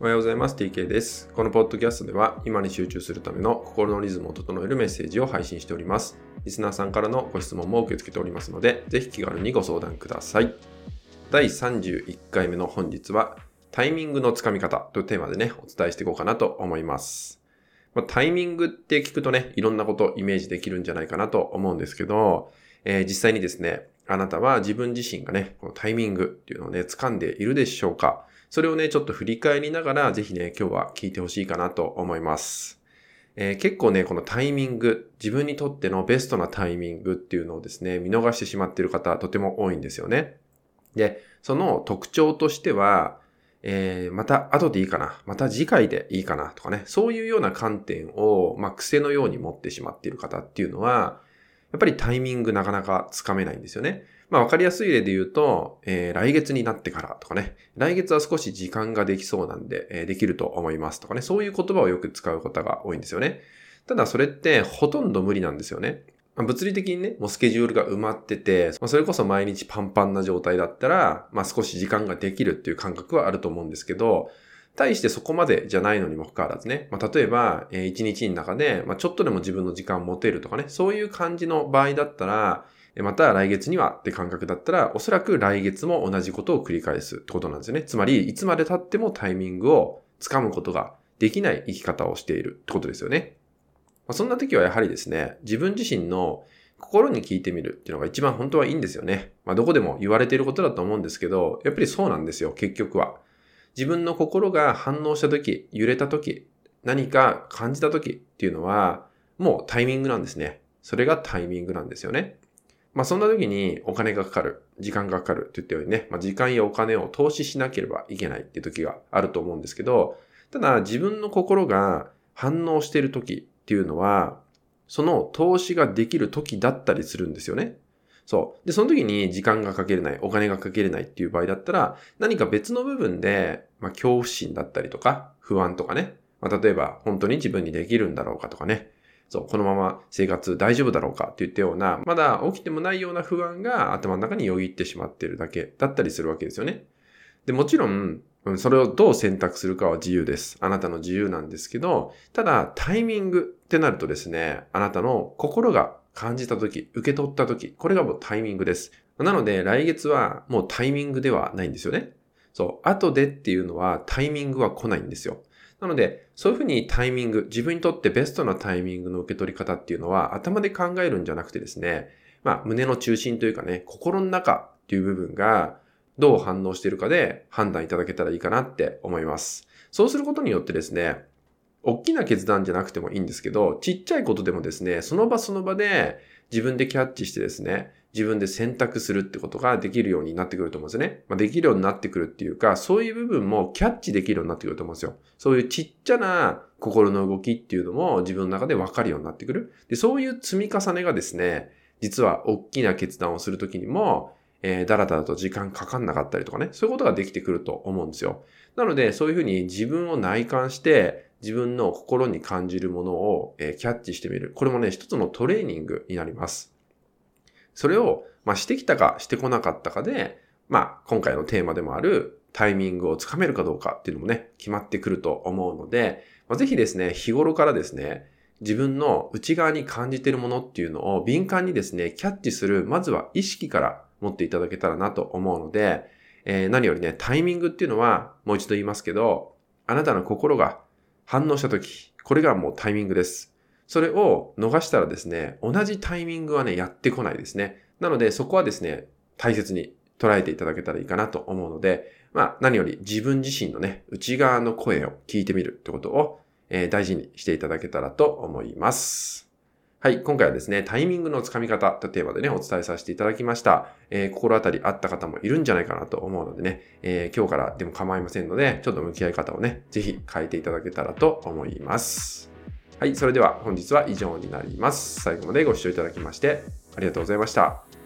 おはようございます。TK です。このポッドキャストでは今に集中するための心のリズムを整えるメッセージを配信しております。リスナーさんからのご質問も受け付けておりますので、ぜひ気軽にご相談ください。第31回目の本日はタイミングのつかみ方というテーマでね、お伝えしていこうかなと思います。まあ、タイミングって聞くとね、いろんなことイメージできるんじゃないかなと思うんですけど、えー、実際にですね、あなたは自分自身がね、このタイミングっていうのをね、掴んでいるでしょうか？それをね、ちょっと振り返りながら、ぜひね、今日は聞いてほしいかなと思います。えー、結構ね、このタイミング、自分にとってのベストなタイミングっていうのをですね、見逃してしまっている方、とても多いんですよね。で、その特徴としては、えー、また後でいいかな、また次回でいいかなとかね、そういうような観点を、まあ、癖のように持ってしまっている方っていうのは、やっぱりタイミングなかなかつかめないんですよね。まあわかりやすい例で言うと、えー、来月になってからとかね、来月は少し時間ができそうなんで、えー、できると思いますとかね、そういう言葉をよく使う方が多いんですよね。ただそれってほとんど無理なんですよね。まあ、物理的にね、もうスケジュールが埋まってて、まあ、それこそ毎日パンパンな状態だったら、まあ少し時間ができるっていう感覚はあると思うんですけど、対してそこまでじゃないのにもかかわらずね、まあ、例えば、えー、一日の中で、まあ、ちょっとでも自分の時間を持てるとかね、そういう感じの場合だったら、また来月にはって感覚だったら、おそらく来月も同じことを繰り返すってことなんですよね。つまり、いつまで経ってもタイミングをつかむことができない生き方をしているってことですよね。まあ、そんな時はやはりですね、自分自身の心に聞いてみるっていうのが一番本当はいいんですよね。まあどこでも言われていることだと思うんですけど、やっぱりそうなんですよ、結局は。自分の心が反応した時、揺れた時、何か感じた時っていうのは、もうタイミングなんですね。それがタイミングなんですよね。まあそんな時にお金がかかる、時間がかかるって言ったようにね、まあ時間やお金を投資しなければいけないっていう時があると思うんですけど、ただ自分の心が反応している時っていうのは、その投資ができる時だったりするんですよね。そう。で、その時に時間がかけれない、お金がかけれないっていう場合だったら、何か別の部分で、まあ、恐怖心だったりとか、不安とかね。まあ、例えば、本当に自分にできるんだろうかとかね。そう、このまま生活大丈夫だろうかって言ったような、まだ起きてもないような不安が頭の中によぎってしまってるだけだったりするわけですよね。で、もちろん、それをどう選択するかは自由です。あなたの自由なんですけど、ただタイミングってなるとですね、あなたの心が感じた時、受け取った時、これがもうタイミングです。なので来月はもうタイミングではないんですよね。そう、後でっていうのはタイミングは来ないんですよ。なので、そういうふうにタイミング、自分にとってベストなタイミングの受け取り方っていうのは頭で考えるんじゃなくてですね、まあ胸の中心というかね、心の中っていう部分がどう反応しているかで判断いただけたらいいかなって思います。そうすることによってですね、大きな決断じゃなくてもいいんですけど、ちっちゃいことでもですね、その場その場で自分でキャッチしてですね、自分で選択するってことができるようになってくると思うんですね。まあ、できるようになってくるっていうか、そういう部分もキャッチできるようになってくると思うんですよ。そういうちっちゃな心の動きっていうのも自分の中でわかるようになってくる。で、そういう積み重ねがですね、実は大きな決断をするときにも、えー、だらだらと時間かかんなかったりとかね、そういうことができてくると思うんですよ。なので、そういうふうに自分を内観して、自分の心に感じるものを、え、キャッチしてみる。これもね、一つのトレーニングになります。それを、まあ、してきたかしてこなかったかで、まあ、今回のテーマでもあるタイミングをつかめるかどうかっていうのもね、決まってくると思うので、まあ、ぜひですね、日頃からですね、自分の内側に感じているものっていうのを敏感にですね、キャッチする、まずは意識から持っていただけたらなと思うので、えー、何よりね、タイミングっていうのは、もう一度言いますけど、あなたの心が反応した時、これがもうタイミングです。それを逃したらですね、同じタイミングはね、やってこないですね。なので、そこはですね、大切に捉えていただけたらいいかなと思うので、まあ、何より自分自身のね、内側の声を聞いてみるってことを、えー、大事にしていただけたらと思います。はい。今回はですね、タイミングのつかみ方というテーマでね、お伝えさせていただきました。えー、心当たりあった方もいるんじゃないかなと思うのでね、えー、今日からでも構いませんので、ちょっと向き合い方をね、ぜひ変えていただけたらと思います。はい。それでは本日は以上になります。最後までご視聴いただきまして、ありがとうございました。